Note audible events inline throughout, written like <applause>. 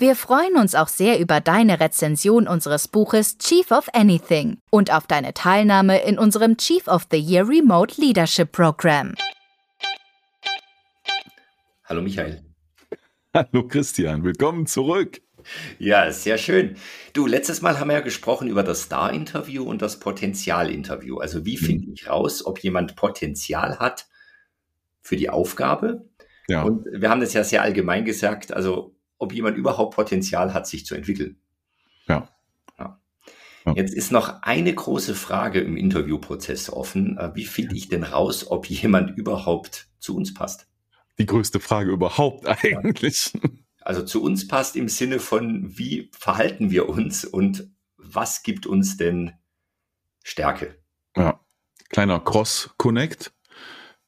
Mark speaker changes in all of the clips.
Speaker 1: Wir freuen uns auch sehr über deine Rezension unseres Buches Chief of Anything und auf deine Teilnahme in unserem Chief of the Year Remote Leadership Program.
Speaker 2: Hallo Michael.
Speaker 3: Hallo Christian, willkommen zurück.
Speaker 2: Ja, sehr schön. Du, letztes Mal haben wir ja gesprochen über das Star-Interview und das Potenzial-Interview. Also wie finde ich raus, ob jemand Potenzial hat für die Aufgabe? Ja. Und wir haben das ja sehr allgemein gesagt. Also ob jemand überhaupt Potenzial hat, sich zu entwickeln.
Speaker 3: Ja.
Speaker 2: ja. Jetzt ist noch eine große Frage im Interviewprozess offen. Äh, wie finde ich denn raus, ob jemand überhaupt zu uns passt?
Speaker 3: Die größte Frage überhaupt eigentlich.
Speaker 2: Also zu uns passt im Sinne von, wie verhalten wir uns und was gibt uns denn Stärke?
Speaker 3: Ja, kleiner Cross-Connect,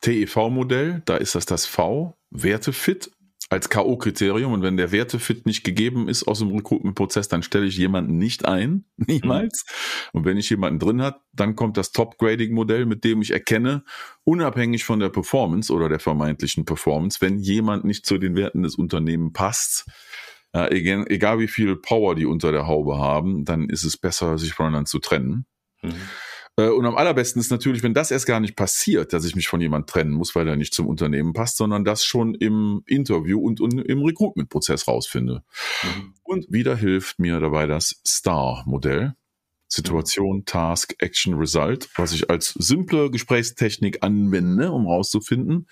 Speaker 3: TEV-Modell, da ist das das V, Wertefit als K.O.-Kriterium. Und wenn der Wertefit nicht gegeben ist aus dem Recruitment-Prozess, dann stelle ich jemanden nicht ein, <laughs> niemals. Mhm. Und wenn ich jemanden drin hat, dann kommt das Top-Grading-Modell, mit dem ich erkenne, unabhängig von der Performance oder der vermeintlichen Performance, wenn jemand nicht zu den Werten des Unternehmens passt, äh, egal, egal, wie viel Power die unter der Haube haben, dann ist es besser, sich voneinander zu trennen. Mhm. Äh, und am allerbesten ist natürlich, wenn das erst gar nicht passiert, dass ich mich von jemand trennen muss, weil er nicht zum Unternehmen passt, sondern das schon im Interview und, und im Recruitment-Prozess rausfinde. Mhm. Und wieder hilft mir dabei das STAR-Modell. Situation, Task, Action, Result, was ich als simple Gesprächstechnik anwende, um rauszufinden,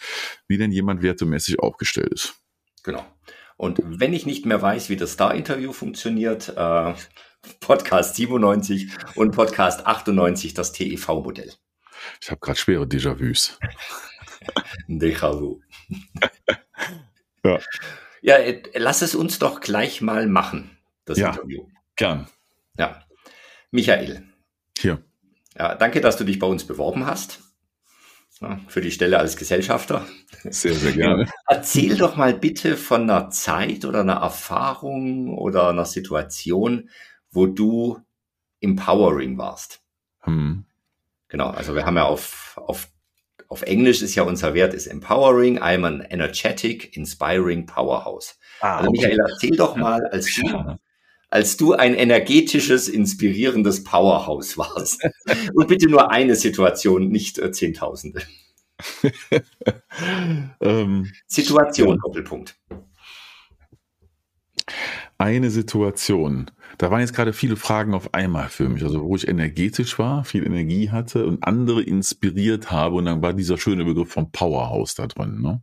Speaker 3: wie denn jemand wertemäßig aufgestellt ist.
Speaker 2: Genau. Und wenn ich nicht mehr weiß, wie das Star-Interview funktioniert, äh, Podcast 97 und Podcast 98, das TEV-Modell.
Speaker 3: Ich habe gerade schwere Déjà-vus. <laughs>
Speaker 2: Déjà-vu. <laughs> ja. ja, äh, lass es uns doch gleich mal machen, das
Speaker 3: ja, Interview. Gern.
Speaker 2: Ja. Michael.
Speaker 3: Hier.
Speaker 2: Ja, danke, dass du dich bei uns beworben hast. Ja, für die Stelle als Gesellschafter.
Speaker 3: Sehr, sehr gerne. <laughs>
Speaker 2: Erzähl doch mal bitte von einer Zeit oder einer Erfahrung oder einer Situation, wo du empowering warst. Hm. Genau, also wir haben ja auf, auf, auf Englisch ist ja unser Wert ist empowering, I'm an energetic, inspiring powerhouse. Ah, also Michael, erzähl doch mal, als du, <laughs> als du ein energetisches, inspirierendes Powerhouse warst. <laughs> Und bitte nur eine Situation, nicht äh, Zehntausende. <laughs> ähm, Situation. Doppelpunkt.
Speaker 3: Eine Situation. Da waren jetzt gerade viele Fragen auf einmal für mich. Also wo ich energetisch war, viel Energie hatte und andere inspiriert habe. Und dann war dieser schöne Begriff vom Powerhouse da drin. Ne?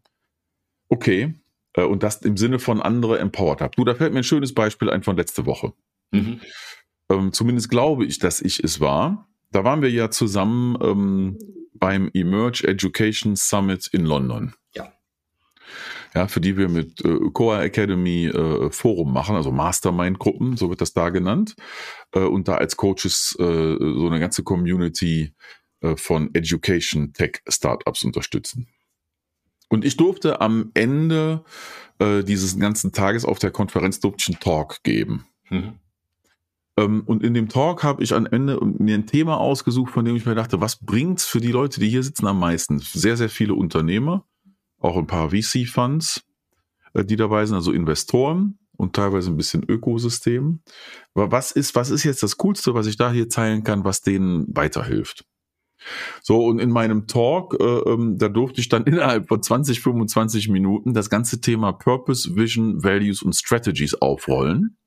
Speaker 3: Okay. Äh, und das im Sinne von andere empowered habe. Du, da fällt mir ein schönes Beispiel ein von letzte Woche. Mhm. Ähm, zumindest glaube ich, dass ich es war. Da waren wir ja zusammen ähm, beim Emerge Education Summit in London ja, für die wir mit äh, Coa Academy äh, Forum machen, also Mastermind-Gruppen, so wird das da genannt, äh, und da als Coaches äh, so eine ganze Community äh, von Education Tech Startups unterstützen. Und ich durfte am Ende äh, dieses ganzen Tages auf der Konferenz durfte einen Talk geben. Mhm. Ähm, und in dem Talk habe ich am Ende mir ein Thema ausgesucht, von dem ich mir dachte, was bringt's für die Leute, die hier sitzen am meisten? Sehr, sehr viele Unternehmer auch ein paar VC-Funds, äh, die dabei sind, also Investoren und teilweise ein bisschen Ökosystem. Aber was ist, was ist jetzt das Coolste, was ich da hier teilen kann, was denen weiterhilft? So, und in meinem Talk, äh, ähm, da durfte ich dann <laughs> innerhalb von 20, 25 Minuten das ganze Thema Purpose, Vision, Values und Strategies aufrollen.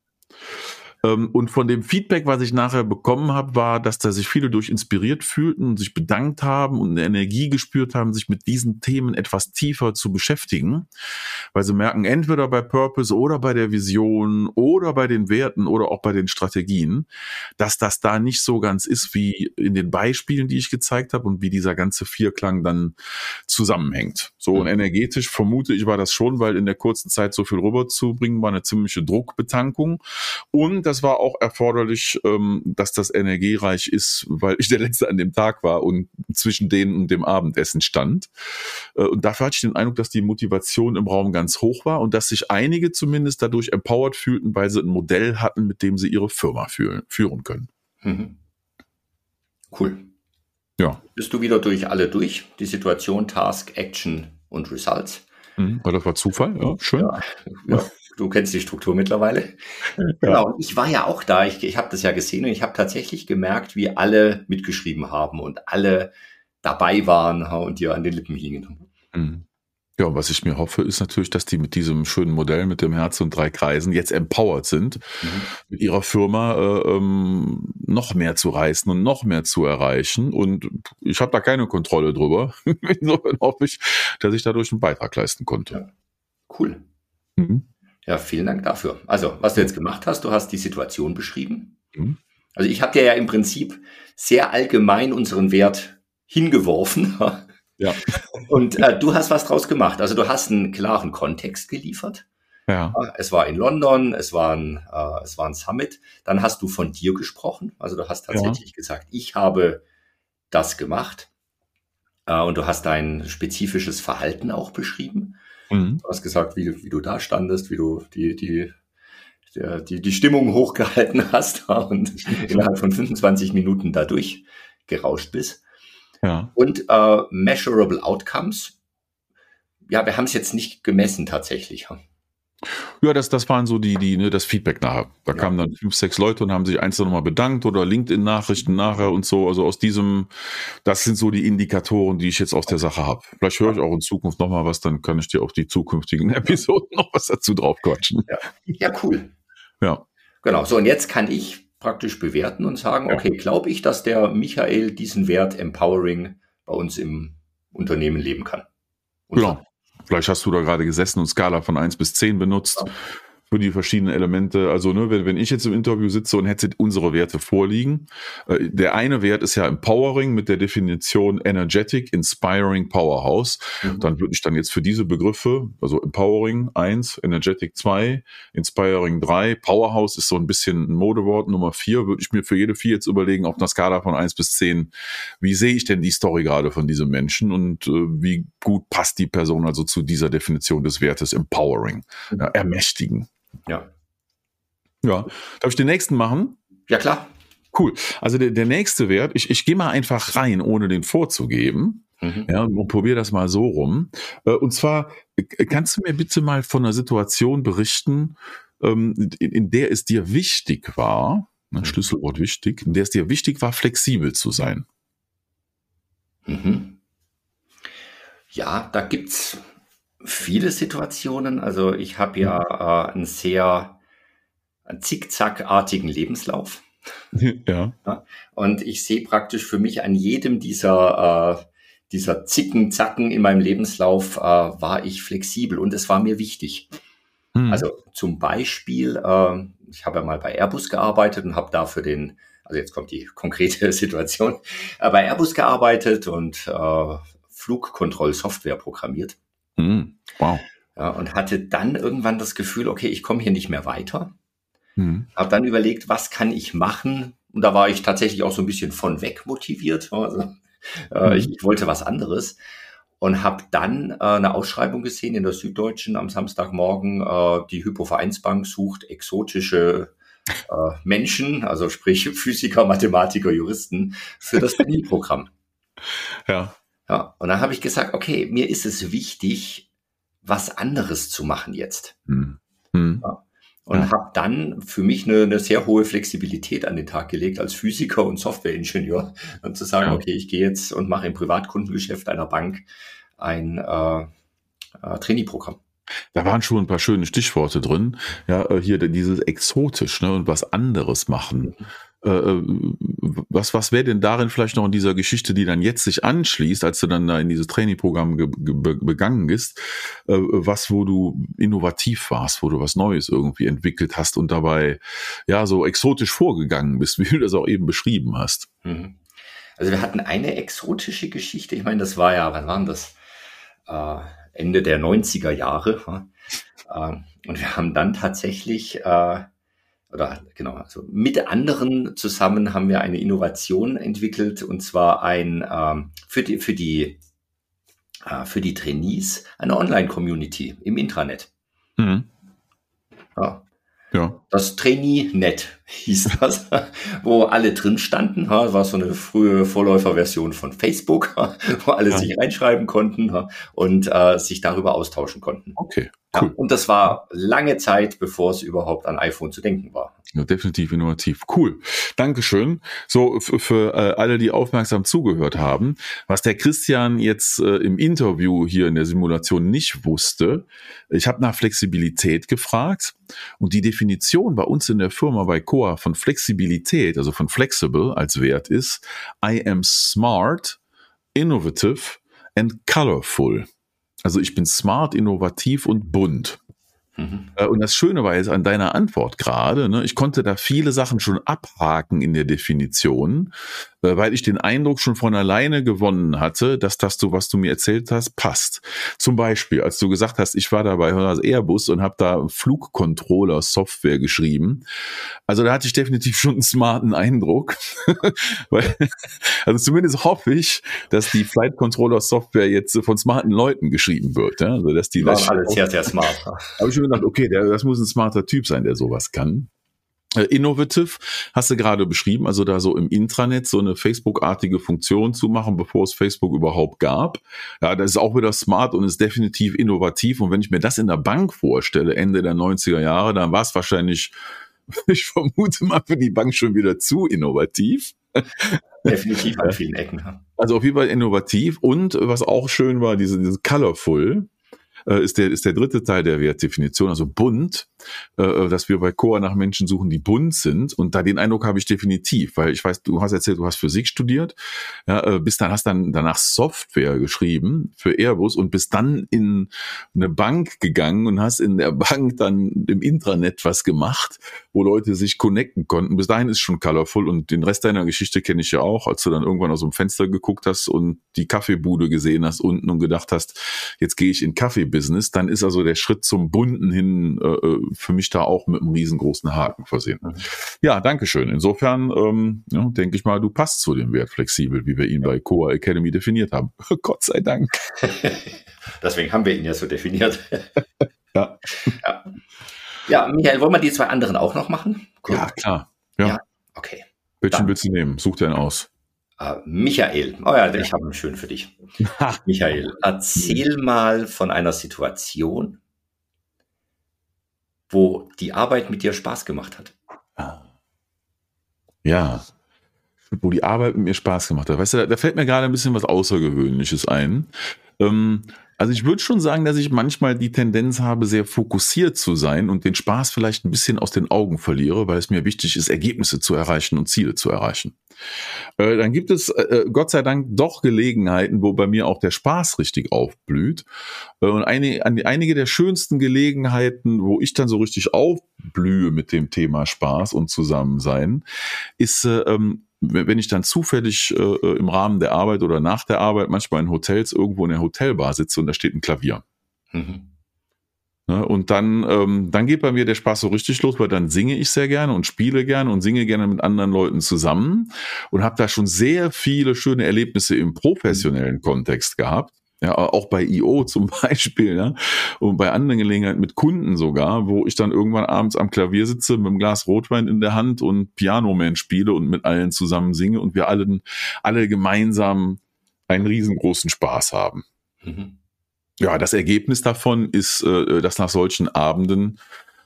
Speaker 3: Ähm, und von dem Feedback, was ich nachher bekommen habe, war, dass da sich viele durch inspiriert fühlten und sich bedankt haben und eine Energie gespürt haben, sich mit diesen Themen etwas tiefer zu beschäftigen, weil sie merken, entweder bei Purpose oder bei der Vision oder bei den Werten oder auch bei den Strategien, dass das da nicht so ganz ist wie in den Beispielen, die ich gezeigt habe und wie dieser ganze Vierklang dann zusammenhängt. So und mhm. energetisch vermute ich war das schon, weil in der kurzen Zeit so viel rüberzubringen war eine ziemliche Druckbetankung und das war auch erforderlich, ähm, dass das energiereich ist, weil ich der Letzte an dem Tag war und zwischen denen und dem Abendessen stand. Äh, und dafür hatte ich den Eindruck, dass die Motivation im Raum ganz hoch war und dass sich einige zumindest dadurch empowered fühlten, weil sie ein Modell hatten, mit dem sie ihre Firma führen, führen können. Mhm.
Speaker 2: Cool. Ja. Bist du wieder durch alle durch? Die Situation, Task, Action und Results?
Speaker 3: Mhm, das war Zufall, ja, schön. Ja,
Speaker 2: ja, du kennst die Struktur mittlerweile. Genau, ich war ja auch da, ich, ich habe das ja gesehen und ich habe tatsächlich gemerkt, wie alle mitgeschrieben haben und alle dabei waren und dir an den Lippen hingen. Mhm.
Speaker 3: Ja, und was ich mir hoffe, ist natürlich, dass die mit diesem schönen Modell mit dem Herz und drei Kreisen jetzt empowered sind, mhm. mit ihrer Firma äh, ähm, noch mehr zu reißen und noch mehr zu erreichen. Und ich habe da keine Kontrolle drüber. <laughs> Insofern hoffe ich, dass ich dadurch einen Beitrag leisten konnte.
Speaker 2: Ja. Cool. Mhm. Ja, vielen Dank dafür. Also, was du jetzt gemacht hast, du hast die Situation beschrieben. Mhm. Also ich habe dir ja im Prinzip sehr allgemein unseren Wert hingeworfen. <laughs>
Speaker 3: Ja. <laughs>
Speaker 2: Und äh, du hast was draus gemacht. Also du hast einen klaren Kontext geliefert.
Speaker 3: Ja.
Speaker 2: Es war in London, es war ein, äh, es war ein Summit. Dann hast du von dir gesprochen. Also du hast tatsächlich ja. gesagt, ich habe das gemacht. Äh, und du hast dein spezifisches Verhalten auch beschrieben. Mhm. Du hast gesagt, wie, wie du da standest, wie du die, die, die, die Stimmung hochgehalten <laughs> hast und innerhalb von 25 Minuten dadurch gerauscht bist.
Speaker 3: Ja.
Speaker 2: Und äh, Measurable Outcomes. Ja, wir haben es jetzt nicht gemessen tatsächlich.
Speaker 3: Ja, das, das waren so die, die, ne, das Feedback nachher. Da ja. kamen dann fünf, sechs Leute und haben sich einzeln nochmal bedankt oder LinkedIn-Nachrichten nachher und so. Also aus diesem, das sind so die Indikatoren, die ich jetzt aus der Sache habe. Vielleicht höre ich auch in Zukunft nochmal was, dann kann ich dir auf die zukünftigen <laughs> Episoden noch was dazu drauf quatschen.
Speaker 2: Ja, ja cool.
Speaker 3: Ja.
Speaker 2: Genau. So, und jetzt kann ich praktisch bewerten und sagen, ja. okay, glaube ich, dass der Michael diesen Wert Empowering bei uns im Unternehmen leben kann.
Speaker 3: Und genau. Vielleicht hast du da gerade gesessen und Skala von 1 bis 10 benutzt. Ja für die verschiedenen Elemente. Also, ne, wenn, wenn ich jetzt im Interview sitze und hätte unsere Werte vorliegen, äh, der eine Wert ist ja Empowering mit der Definition Energetic, Inspiring, Powerhouse. Mhm. Dann würde ich dann jetzt für diese Begriffe, also Empowering 1, Energetic 2, Inspiring 3, Powerhouse ist so ein bisschen ein Modewort, Nummer 4, würde ich mir für jede vier jetzt überlegen, auf einer Skala von 1 bis 10, wie sehe ich denn die Story gerade von diesem Menschen und äh, wie gut passt die Person also zu dieser Definition des Wertes Empowering, mhm. ja, ermächtigen.
Speaker 2: Ja.
Speaker 3: Ja. Darf ich den nächsten machen?
Speaker 2: Ja, klar.
Speaker 3: Cool. Also der, der nächste Wert, ich, ich gehe mal einfach rein, ohne den vorzugeben. Mhm. Ja, und probiere das mal so rum. Äh, und zwar, äh, kannst du mir bitte mal von einer Situation berichten, ähm, in, der es dir wichtig war, ein mhm. Schlüsselwort wichtig, in der es dir wichtig war, flexibel zu sein?
Speaker 2: Mhm. Ja, da gibt's viele Situationen. Also ich habe ja äh, einen sehr zickzackartigen Lebenslauf. <laughs>
Speaker 3: Ja.
Speaker 2: ja. Und ich sehe praktisch für mich an jedem dieser, äh, dieser Zicken, Zacken in meinem Lebenslauf äh, war ich flexibel und es war mir wichtig. Hm. Also zum Beispiel, äh, ich habe ja mal bei Airbus gearbeitet und habe dafür den, also jetzt kommt die <laughs> konkrete Situation, äh, bei Airbus gearbeitet und äh, Flugkontrollsoftware programmiert.
Speaker 3: Mhm. Wow.
Speaker 2: Ja, und hatte dann irgendwann das Gefühl, okay, ich komme hier nicht mehr weiter. Mhm. Habe dann überlegt, was kann ich machen? Und da war ich tatsächlich auch so ein bisschen von weg motiviert. Also, äh, mhm. ich, ich, wollte was anderes und habe dann äh, eine Ausschreibung gesehen in der Süddeutschen am Samstagmorgen. Äh, die Hypovereinsbank sucht exotische äh, Menschen, also <laughs> sprich Physiker, Mathematiker, Juristen für das Programm. <laughs>
Speaker 3: Ja.
Speaker 2: Ja, und dann habe ich gesagt, okay, mir ist es wichtig, was anderes zu machen jetzt. Hm. Hm. Ja. Und ja. habe dann für mich eine, eine, sehr hohe Flexibilität an den Tag gelegt als Physiker und Softwareingenieur und zu sagen, ja. okay, ich gehe jetzt und mache im Privatkundengeschäft einer Bank ein äh, äh, Trainee-Programm.
Speaker 3: Da waren schon ein paar schöne Stichworte drin. Ja, äh, hier dieses exotisch ne, und was anderes machen. Äh, äh, was, was wäre denn darin vielleicht noch in dieser Geschichte, die dann jetzt sich anschließt, als du dann da in dieses Trainingprogramm begangen bist, äh, was, wo du innovativ warst, wo du was Neues irgendwie entwickelt hast und dabei ja so exotisch vorgegangen bist, <laughs> wie du das auch eben beschrieben hast? Mhm.
Speaker 2: Also wir hatten eine exotische Geschichte, ich meine, das war ja, wann waren das? Äh, Ende der 90er Jahre. Äh, und wir haben dann tatsächlich äh, oder genau, also mit anderen zusammen haben wir eine Innovation entwickelt und zwar ein ähm, für die für die äh, für die Trainees eine Online-Community im Intranet. Mhm. Ja. Ja. Das Trainee-Net hieß das, wo alle drin standen. Das war so eine frühe Vorläuferversion von Facebook, wo alle ja. sich reinschreiben konnten und äh, sich darüber austauschen konnten.
Speaker 3: Okay.
Speaker 2: Cool. Ja, und das war lange Zeit, bevor es überhaupt an iPhone zu denken war.
Speaker 3: Ja, definitiv innovativ. Cool. Dankeschön. So, für äh, alle, die aufmerksam zugehört haben, was der Christian jetzt äh, im Interview hier in der Simulation nicht wusste, ich habe nach Flexibilität gefragt und die Definition bei uns in der Firma bei Coa von Flexibilität, also von flexible als Wert ist, I am smart, innovative and colorful. Also ich bin smart, innovativ und bunt. Mhm. Und das Schöne war jetzt an deiner Antwort gerade, ne, ich konnte da viele Sachen schon abhaken in der Definition, äh, weil ich den Eindruck schon von alleine gewonnen hatte, dass das, du, was du mir erzählt hast, passt. Zum Beispiel, als du gesagt hast, ich war da bei Airbus und habe da Flugcontroller-Software geschrieben. Also da hatte ich definitiv schon einen smarten Eindruck. <laughs> weil, also zumindest hoffe ich, dass die Flight Controller Software jetzt von smarten Leuten geschrieben wird. Ja? Also dass die
Speaker 2: das alles sehr, sehr smart.
Speaker 3: Habe ich schon gedacht, okay, der, das muss ein smarter Typ sein, der sowas kann. Äh, innovative hast du gerade beschrieben, also da so im Intranet so eine Facebook-artige Funktion zu machen, bevor es Facebook überhaupt gab. Ja, das ist auch wieder smart und ist definitiv innovativ. Und wenn ich mir das in der Bank vorstelle, Ende der 90er Jahre, dann war es wahrscheinlich, <laughs> ich vermute mal, für die Bank schon wieder zu innovativ.
Speaker 2: Definitiv an <laughs> vielen Ecken.
Speaker 3: Also auf jeden Fall innovativ und was auch schön war, diese, diese Colorful äh, ist, der, ist der dritte Teil der Wertdefinition, also bunt, äh, äh, dass wir bei Coa nach Menschen suchen, die bunt sind. Und da den Eindruck habe ich definitiv, weil ich weiß, du hast erzählt, du hast Physik studiert, ja, äh, bis dann hast dann danach Software geschrieben für Airbus und bist dann in eine Bank gegangen und hast in der Bank dann im Intranet was gemacht, wo Leute sich connecten konnten. Bis dahin ist schon colorful und den Rest deiner Geschichte kenne ich ja auch, als du dann irgendwann aus dem Fenster geguckt hast und die Kaffeebude gesehen hast unten und gedacht hast, jetzt gehe ich in Kaffeebusiness, dann ist also der Schritt zum Bunten hin äh, äh für mich da auch mit einem riesengroßen Haken versehen. Mhm. Ja, danke schön. Insofern ähm, ja, denke ich mal, du passt zu dem Wert flexibel, wie wir ihn bei Coa Academy definiert haben. <laughs> Gott sei Dank. <laughs>
Speaker 2: Deswegen haben wir ihn ja so definiert. <laughs>
Speaker 3: ja.
Speaker 2: ja. Ja, Michael, wollen wir die zwei anderen auch noch machen?
Speaker 3: Cool. Ja, klar. Ja. ja
Speaker 2: okay.
Speaker 3: Welchen willst du nehmen? Such dir einen aus.
Speaker 2: Uh, Michael, oh ja, ich habe einen schön für dich. <laughs> Michael, erzähl mal von einer Situation, wo die Arbeit mit dir Spaß gemacht hat.
Speaker 3: Ja, wo die Arbeit mit mir Spaß gemacht hat. Weißt du, da, da fällt mir gerade ein bisschen was Außergewöhnliches ein. Ähm, also ich würde schon sagen, dass ich manchmal die Tendenz habe, sehr fokussiert zu sein und den Spaß vielleicht ein bisschen aus den Augen verliere, weil es mir wichtig ist, Ergebnisse zu erreichen und Ziele zu erreichen. Äh, dann gibt es äh, äh Gott sei Dank doch Gelegenheiten, wo bei mir auch der Spaß richtig aufblüht. Und eine, einige der schönsten Gelegenheiten, wo ich dann so richtig aufblühe mit dem Thema Spaß und Zusammensein, ist äh, ähm, wenn ich dann zufällig äh, äh, im Rahmen der Arbeit oder nach der Arbeit manchmal in Hotels irgendwo in der Hotelbar sitze und da steht ein Klavier. Mhm. Ne, und dann, ähm, dann geht bei mir der Spaß so richtig los, weil dann singe ich sehr gerne und spiele gerne und singe gerne mit anderen Leuten zusammen und habe da schon sehr viele schöne Erlebnisse im professionellen Kontext gehabt. Ja, auch bei IO <laughs> zum Beispiel, ja, und bei anderen Gelegenheiten mit Kunden sogar, wo ich dann irgendwann abends am Klavier sitze mit einem Glas Rotwein in der Hand und Pianoman spiele und mit allen zusammen singe und wir allen, alle gemeinsam einen riesengroßen Spaß haben. Mhm. Ja, das Ergebnis davon ist, äh, dass nach solchen Abenden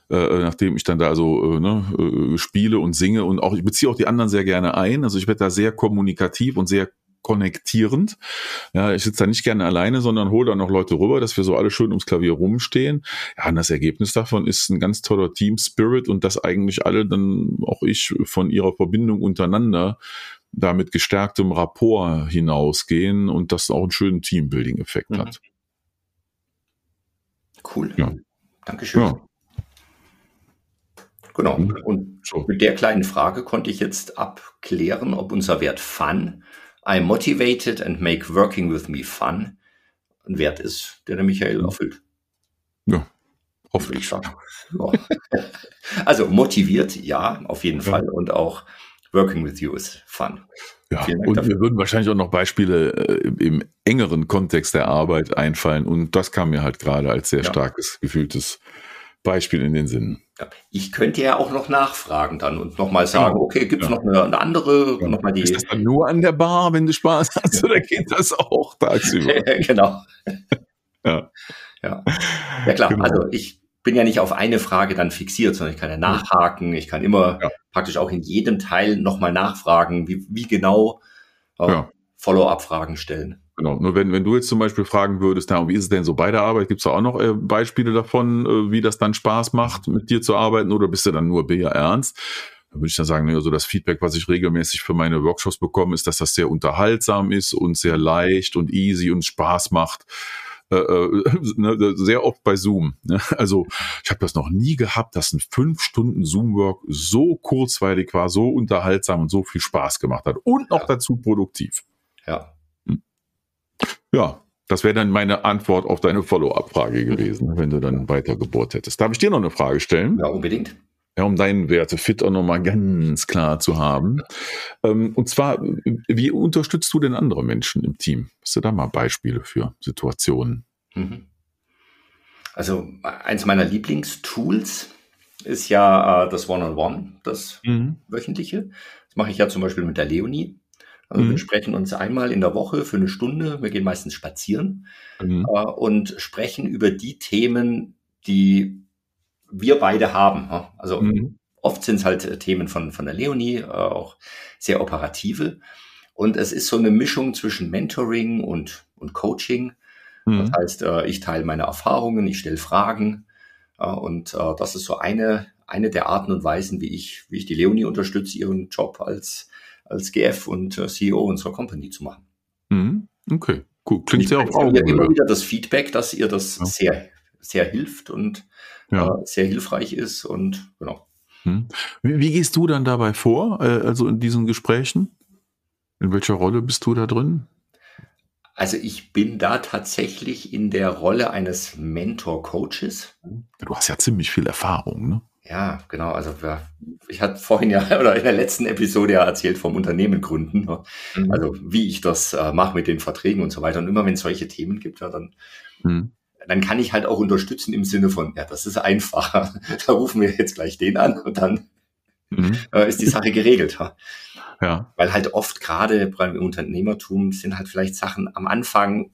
Speaker 3: äh, nachdem ich dann da so äh, ne, äh, spiele und singe und auch ich beziehe auch die anderen sehr gerne ein. Also ich werde da sehr kommunikativ und sehr konnektierend. Ja, ich sitze da nicht gerne alleine, sondern hole da noch Leute rüber, dass wir so alle schön ums Klavier rumstehen. Ja, und das Ergebnis davon ist ein ganz toller Team Spirit und dass eigentlich alle dann auch ich von ihrer Verbindung untereinander da mit gestärktem Rapport hinausgehen und das auch einen schönen Teambuilding-Effekt mhm. hat.
Speaker 2: Cool. Ja. Dankeschön. Ja. Genau. Mhm. Und mit der kleinen Frage konnte ich jetzt abklären, ob unser Wert Fun I'm motivated and make working with me fun ein Wert ist, der der Michael erfüllt.
Speaker 3: Ja,
Speaker 2: Hoffentlich. Ja. <laughs> Also motiviert, ja, auf jeden ja. Fall. Und auch working with you is fun.
Speaker 3: Ja, und dafür. mir würden wahrscheinlich auch noch Beispiele äh, im engeren Kontext der Arbeit einfallen. Und das kam mir halt gerade als sehr ja. starkes, gefühltes Beispiel in den Sinn.
Speaker 2: Ich könnte ja auch noch nachfragen dann und nochmal sagen, genau. okay, gibt es ja. noch eine, eine andere?
Speaker 3: Ja. Noch mal die Ist das dann nur an der Bar, wenn du Spaß hast, oder geht das auch tagsüber? <laughs>
Speaker 2: genau. <laughs> ja. ja. Ja klar, genau. also ich bin ja nicht auf eine Frage dann fixiert, sondern ich kann ja nachhaken, ich kann immer praktisch auch in jedem Teil nochmal nachfragen, wie, wie genau äh, Follow-up-Fragen stellen.
Speaker 3: Genau. Nur wenn, wenn du jetzt zum Beispiel fragen würdest, na, wie ist es denn so bei der Arbeit? Gibt es da auch noch äh, Beispiele davon, äh, wie das dann Spaß macht, mit dir zu arbeiten oder bist du dann nur Bea ernst? Dann würde ich dann sagen, also das Feedback, was ich regelmäßig für meine Workshops bekomme, ist, dass das sehr unterhaltsam ist und sehr leicht und easy und Spaß macht. Äh, äh, <laughs> ne, sehr oft bei Zoom. Ne? Also ich habe das noch nie gehabt, dass ein fünf Stunden Zoom-Work so kurzweilig war, so unterhaltsam und so viel Spaß gemacht hat und noch ja. dazu produktiv.
Speaker 2: Ja,
Speaker 3: ja, das wäre dann meine Antwort auf deine Follow-up-Frage gewesen, wenn du dann weiter gebohrt hättest. Darf ich dir noch eine Frage stellen?
Speaker 2: Ja, unbedingt.
Speaker 3: Ja, um deinen Werte fit auch nochmal ganz klar zu haben. Ähm, und zwar, wie unterstützt du denn andere Menschen im Team? Hast du da mal Beispiele für Situationen? Mhm.
Speaker 2: Also eins meiner Lieblingstools ist ja äh, das One-on-One, -on -One, das mhm. wöchentliche. Das mache ich ja zum Beispiel mit der Leonie. Also mhm. wir sprechen uns einmal in der Woche für eine Stunde. Wir gehen meistens spazieren mhm. äh, und sprechen über die Themen, die wir beide haben. Also mhm. oft sind es halt äh, Themen von, von der Leonie, äh, auch sehr operative. Und es ist so eine Mischung zwischen Mentoring und, und Coaching. Das mhm. heißt, äh, ich teile meine Erfahrungen, ich stelle Fragen. Äh, und äh, das ist so eine, eine der Arten und Weisen, wie ich, wie ich die Leonie unterstütze, ihren Job als als GF und äh, CEO unserer Company zu machen.
Speaker 3: Mhm. Okay, cool. Klingt sehr auf Augen.
Speaker 2: immer wieder das Feedback, dass ihr das ja. sehr, sehr hilft und ja. äh, sehr hilfreich ist und genau.
Speaker 3: Mhm. Wie, wie, gehst du dann dabei vor, äh, also in diesen Gesprächen? In welcher Rolle bist du da drin?
Speaker 2: Also ich bin da tatsächlich in der Rolle eines Mentor-Coaches.
Speaker 3: Du hast ja ziemlich viel Erfahrung, ne?
Speaker 2: Ja, genau. Also ich hatte vorhin ja <laughs> oder in der letzten Episode ja erzählt vom Unternehmen gründen. Ne? Mhm. Also wie ich das äh, mache mit den Verträgen und so weiter. Und immer wenn es solche Themen gibt, ja, dann, mhm. dann kann ich halt auch unterstützen im Sinne von, ja, das ist einfacher. <laughs> da rufen wir jetzt gleich den an und dann mhm. äh, ist die Sache geregelt. Ja. ja. Weil halt oft gerade beim Unternehmertum sind halt vielleicht Sachen am Anfang,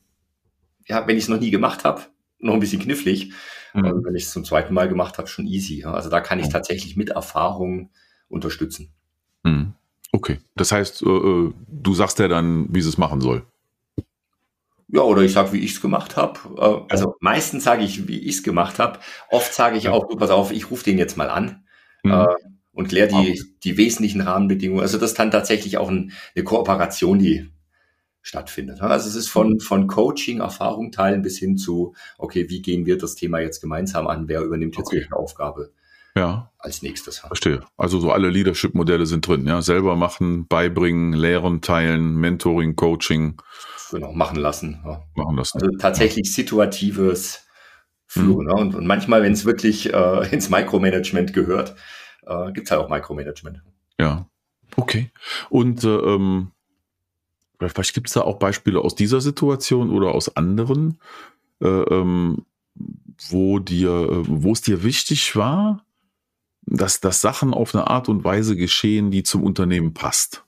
Speaker 2: ja, wenn ich es noch nie gemacht habe, noch ein bisschen knifflig. Mhm. Und wenn ich es zum zweiten Mal gemacht habe, schon easy. Also da kann ich tatsächlich mit Erfahrung unterstützen.
Speaker 3: Mhm. Okay, das heißt, äh, äh, du sagst ja dann, wie sie es machen soll.
Speaker 2: Ja, oder ich sage, wie ich es gemacht habe. Äh, also meistens sage ich, wie ich es gemacht habe. Oft sage ich auch, du pass auf, ich rufe den jetzt mal an mhm. äh, und kläre die, die wesentlichen Rahmenbedingungen. Also das ist dann tatsächlich auch ein, eine Kooperation, die stattfindet. Also es ist von, von Coaching, Erfahrung teilen bis hin zu, okay, wie gehen wir das Thema jetzt gemeinsam an? Wer übernimmt jetzt okay. welche Aufgabe?
Speaker 3: Ja. Als nächstes. Verstehe. Also so alle Leadership-Modelle sind drin, ja. Selber machen, beibringen, lehren, teilen, Mentoring, Coaching.
Speaker 2: Genau, machen lassen. Ja.
Speaker 3: Machen lassen.
Speaker 2: Also tatsächlich ja. situatives Führen. Mhm. Ne? Und, und, manchmal, wenn es wirklich äh, <laughs> ins Micromanagement gehört, äh, gibt es halt auch Micromanagement.
Speaker 3: Ja. Okay. Und äh, ähm, vielleicht gibt es da auch Beispiele aus dieser Situation oder aus anderen, äh, ähm, wo dir, äh, wo es dir wichtig war, dass, dass Sachen auf eine Art und Weise geschehen, die zum Unternehmen passt.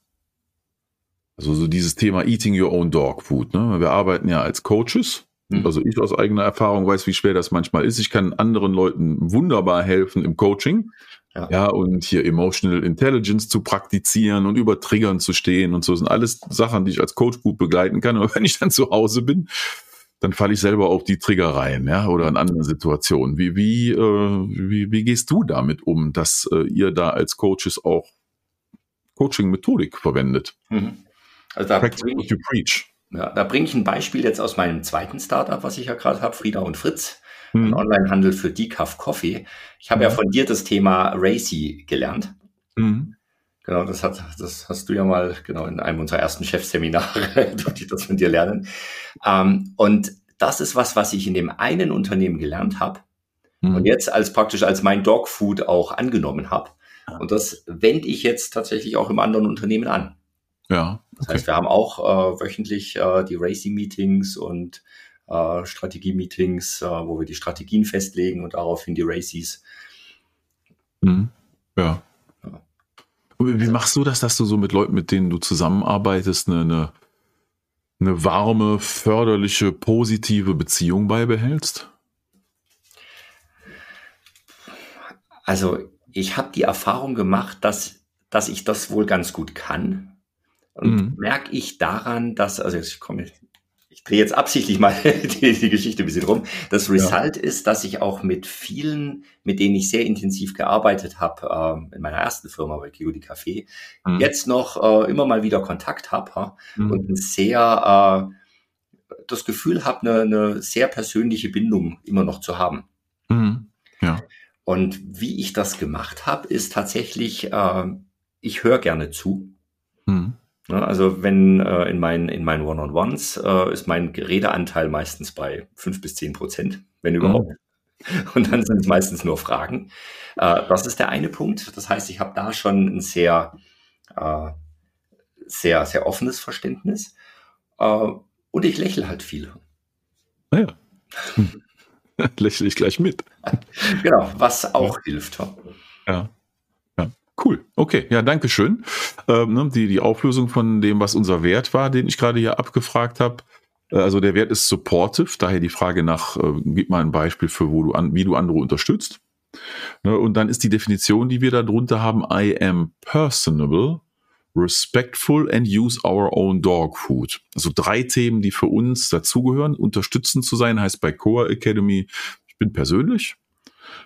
Speaker 3: Also so dieses Thema Eating Your Own Dog Food. Ne? Wir arbeiten ja als Coaches. Mhm. Also ich aus eigener Erfahrung weiß, wie schwer das manchmal ist. Ich kann anderen Leuten wunderbar helfen im Coaching. Ja. ja, und hier Emotional Intelligence zu praktizieren und über Triggern zu stehen und so sind alles Sachen, die ich als Coach gut begleiten kann. Aber <laughs> wenn ich dann zu Hause bin, dann falle ich selber auf die Trigger rein, ja, oder in anderen Situationen. Wie, wie, äh, wie, wie gehst du damit um, dass äh, ihr da als Coaches auch Coaching-Methodik verwendet?
Speaker 2: Mhm. Also da bringe ich, ja, da bringe ich ein Beispiel jetzt aus meinem zweiten Startup, was ich ja gerade habe, Frieda und Fritz mhm. Onlinehandel für Decaf Coffee. Ich habe mhm. ja von dir das Thema Racy gelernt. Mhm. Genau, das, hat, das hast du ja mal genau in einem unserer ersten Chefseminare, <laughs> durfte ich das von dir lernen. Ähm, und das ist was, was ich in dem einen Unternehmen gelernt habe, mhm. und jetzt als praktisch als mein Dogfood auch angenommen habe. Ja. Und das wende ich jetzt tatsächlich auch im anderen Unternehmen an.
Speaker 3: Ja.
Speaker 2: Okay. Das heißt, wir haben auch äh, wöchentlich äh, die Racing-Meetings und äh, Strategie-Meetings, äh, wo wir die Strategien festlegen und daraufhin die Races.
Speaker 3: Mhm. Ja. ja. Wie machst du das, dass du so mit Leuten, mit denen du zusammenarbeitest, eine, eine, eine warme, förderliche, positive Beziehung beibehältst?
Speaker 2: Also ich habe die Erfahrung gemacht, dass, dass ich das wohl ganz gut kann. Und mhm. merke ich daran, dass, also ich komme ich drehe jetzt absichtlich mal <laughs> die, die, Geschichte ein bisschen rum. Das Result ja. ist, dass ich auch mit vielen, mit denen ich sehr intensiv gearbeitet habe, äh, in meiner ersten Firma bei Kiodi Café, mhm. jetzt noch äh, immer mal wieder Kontakt habe mhm. und ein sehr äh, das Gefühl habe, eine, eine sehr persönliche Bindung immer noch zu haben.
Speaker 3: Mhm. Ja.
Speaker 2: Und wie ich das gemacht habe, ist tatsächlich, äh, ich höre gerne zu. Mhm. Ne, also wenn äh, in meinen in meinen One-on-Ones äh, ist mein Redeanteil meistens bei fünf bis zehn Prozent, wenn überhaupt. Mhm. <laughs> Und dann sind es meistens nur Fragen. Äh, das ist der eine Punkt. Das heißt, ich habe da schon ein sehr äh, sehr sehr offenes Verständnis äh, und ich lächle halt viel.
Speaker 3: Naja. <laughs> Lächle ich gleich mit.
Speaker 2: genau, was auch ja. hilft.
Speaker 3: Ja. Cool, okay, ja, danke schön. Ähm, ne, die, die Auflösung von dem, was unser Wert war, den ich gerade hier abgefragt habe. Äh, also der Wert ist supportive, daher die Frage nach, äh, gib mal ein Beispiel für, wo du an, wie du andere unterstützt. Ne, und dann ist die Definition, die wir da drunter haben, I am personable, respectful and use our own dog food. Also drei Themen, die für uns dazugehören. Unterstützend zu sein heißt bei Core Academy, ich bin persönlich,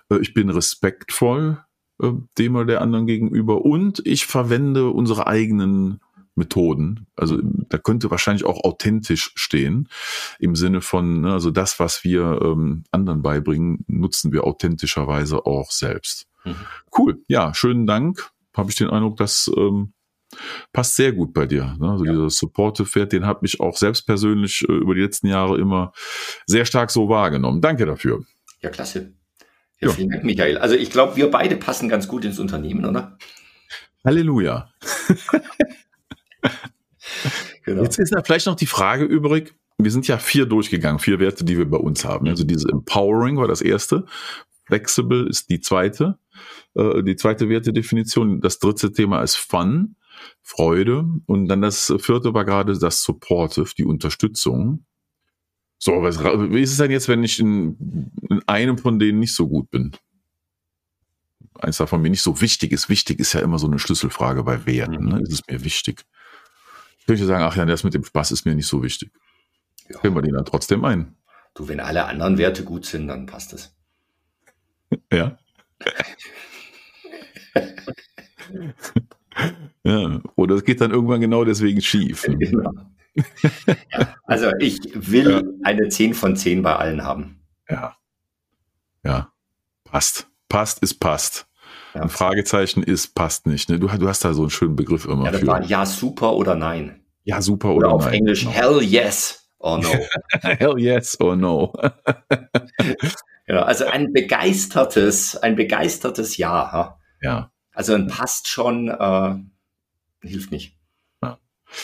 Speaker 3: äh, ich bin respektvoll, äh, dem oder der anderen gegenüber und ich verwende unsere eigenen Methoden. Also da könnte wahrscheinlich auch authentisch stehen im Sinne von, ne, also das, was wir ähm, anderen beibringen, nutzen wir authentischerweise auch selbst. Mhm. Cool, ja, schönen Dank. Habe ich den Eindruck, dass ähm, passt sehr gut bei dir. Ne? Also ja. dieser Supportive Wert, den habe ich auch selbst persönlich äh, über die letzten Jahre immer sehr stark so wahrgenommen. Danke dafür.
Speaker 2: Ja, klasse. Ja, vielen Dank, Michael. Also ich glaube, wir beide passen ganz gut ins Unternehmen, oder?
Speaker 3: Halleluja. <laughs> genau. Jetzt ist da vielleicht noch die Frage übrig. Wir sind ja vier durchgegangen, vier Werte, die wir bei uns haben. Also diese Empowering war das erste. Flexible ist die zweite, äh, die zweite Wertedefinition. Das dritte Thema ist Fun, Freude. Und dann das vierte war gerade das Supportive, die Unterstützung. So, was, wie ist es denn jetzt, wenn ich in, in einem von denen nicht so gut bin? Eins davon mir nicht so wichtig ist. Wichtig ist ja immer so eine Schlüsselfrage bei Werten. Mhm. Ne? Ist es mir wichtig? Ich könnte sagen, ach ja, das mit dem Spaß ist mir nicht so wichtig. Ja. Können wir den dann trotzdem ein?
Speaker 2: Du, wenn alle anderen Werte gut sind, dann passt es.
Speaker 3: Ja. <laughs> ja. Oder es geht dann irgendwann genau deswegen schief.
Speaker 2: Also ich will ja. eine 10 von 10 bei allen haben.
Speaker 3: Ja. Ja. Passt. Passt ist passt. Ja. Ein Fragezeichen ist passt nicht. Ne? Du, du, hast da so einen schönen Begriff immer.
Speaker 2: Ja, das für. war ja super oder nein.
Speaker 3: Ja, super oder, oder
Speaker 2: auf nein. Englisch genau. hell yes or no. <laughs>
Speaker 3: hell yes or no. <laughs>
Speaker 2: genau, also ein begeistertes, ein begeistertes Ja.
Speaker 3: Ja.
Speaker 2: Also ein passt schon äh, hilft nicht.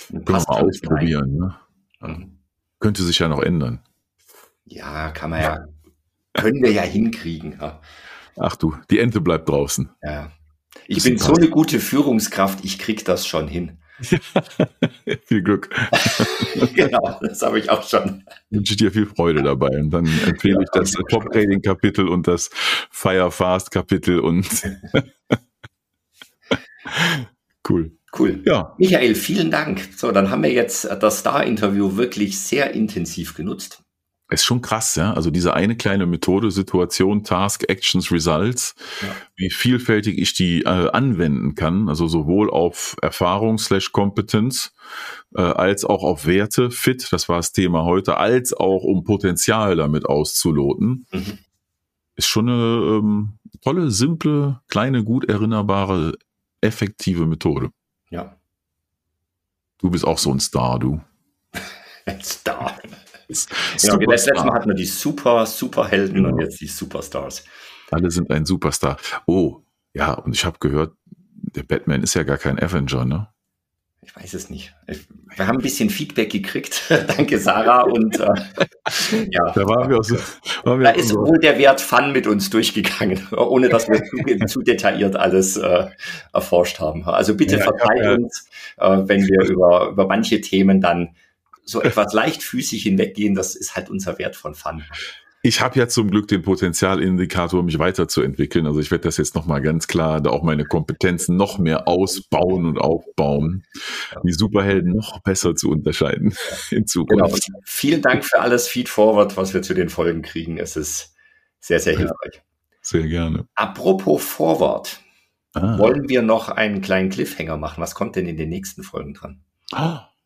Speaker 3: Können wir mal ausprobieren. Ne? Mhm. Könnte sich ja noch ändern.
Speaker 2: Ja, kann man ja. können wir ja hinkriegen. Ja.
Speaker 3: Ach du, die Ente bleibt draußen.
Speaker 2: Ja. Ich bin so eine gute Führungskraft, ich krieg das schon hin. <laughs>
Speaker 3: viel Glück. <laughs>
Speaker 2: genau, das habe ich auch schon.
Speaker 3: Ich wünsche dir viel Freude dabei. Und dann empfehle ja, ich das Top-Trading-Kapitel und das Fire-Fast-Kapitel und <laughs> cool.
Speaker 2: Cool. Ja. Michael, vielen Dank. So, dann haben wir jetzt das Star-Interview wirklich sehr intensiv genutzt.
Speaker 3: Ist schon krass, ja. Also diese eine kleine Methode, Situation, Task, Actions, Results, ja. wie vielfältig ich die äh, anwenden kann, also sowohl auf Erfahrung slash Kompetenz, äh, als auch auf Werte, Fit, das war das Thema heute, als auch um Potenzial damit auszuloten. Mhm. Ist schon eine ähm, tolle, simple, kleine, gut erinnerbare, effektive Methode.
Speaker 2: Ja.
Speaker 3: Du bist auch so ein Star, du. <laughs>
Speaker 2: Ein Star. genau, letztes Mal hatten wir die Super, Superhelden genau. und jetzt die Superstars.
Speaker 3: Alle sind ein Superstar. Oh, ja, und ich habe gehört, der Batman ist ja gar kein Avenger, ne?
Speaker 2: Ich weiß es nicht. Wir haben ein bisschen Feedback gekriegt. <laughs> Danke, Sarah. Und äh, <laughs> ja, da, waren wir auch so, waren da ist wohl der Wert Fun mit uns durchgegangen, <laughs> ohne dass wir zu, zu detailliert alles äh, erforscht haben. Also bitte ja, verzeiht ja, uns, äh, wenn wir über, über manche Themen dann so etwas leichtfüßig hinweggehen. Das ist halt unser Wert von Fun.
Speaker 3: Ich habe ja zum Glück den Potenzialindikator, mich weiterzuentwickeln. Also ich werde das jetzt nochmal ganz klar, da auch meine Kompetenzen noch mehr ausbauen und aufbauen, die Superhelden noch besser zu unterscheiden <laughs> in Zukunft.
Speaker 2: Genau. Vielen Dank für alles Feedforward, was wir zu den Folgen kriegen. Es ist sehr, sehr hilfreich. Ja,
Speaker 3: sehr gerne.
Speaker 2: Apropos Forward. Ah. Wollen wir noch einen kleinen Cliffhanger machen? Was kommt denn in den nächsten Folgen dran?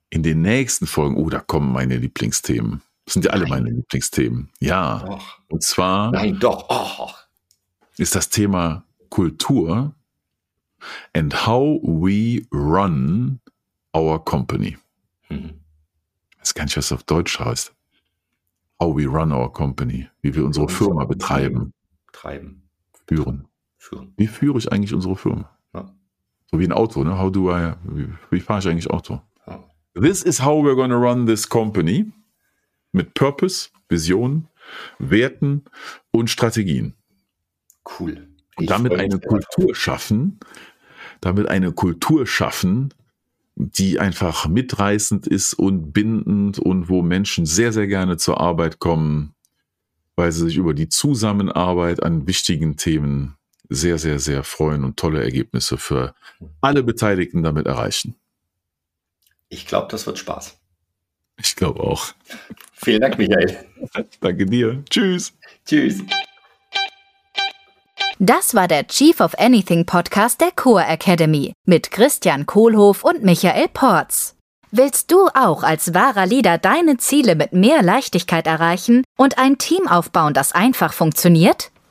Speaker 3: In den nächsten Folgen, oh, da kommen meine Lieblingsthemen. Das sind ja alle Nein. meine Lieblingsthemen. Ja. Doch. Und zwar.
Speaker 2: Nein, doch. Oh.
Speaker 3: Ist das Thema Kultur and how we run our company. Ich weiß gar nicht, was das auf Deutsch heißt. How we run our company. Wie wir unsere Firma betreiben.
Speaker 2: Treiben.
Speaker 3: Führen. Führen. Wie führe ich eigentlich unsere Firma? Ja. So wie ein Auto, ne? How do I, wie, wie fahre ich eigentlich Auto? Ja. This is how we're going to run this company mit Purpose, Vision, Werten und Strategien.
Speaker 2: Cool.
Speaker 3: Und damit eine Kultur schaffen, damit eine Kultur schaffen, die einfach mitreißend ist und bindend und wo Menschen sehr, sehr gerne zur Arbeit kommen, weil sie sich über die Zusammenarbeit an wichtigen Themen sehr, sehr, sehr freuen und tolle Ergebnisse für alle Beteiligten damit erreichen.
Speaker 2: Ich glaube, das wird Spaß.
Speaker 3: Ich glaube auch.
Speaker 2: Vielen Dank, Michael. <laughs>
Speaker 3: Danke dir. Tschüss.
Speaker 2: Tschüss.
Speaker 1: Das war der Chief of Anything Podcast der Core Academy mit Christian Kohlhoff und Michael Porz. Willst du auch als wahrer Leader deine Ziele mit mehr Leichtigkeit erreichen und ein Team aufbauen, das einfach funktioniert?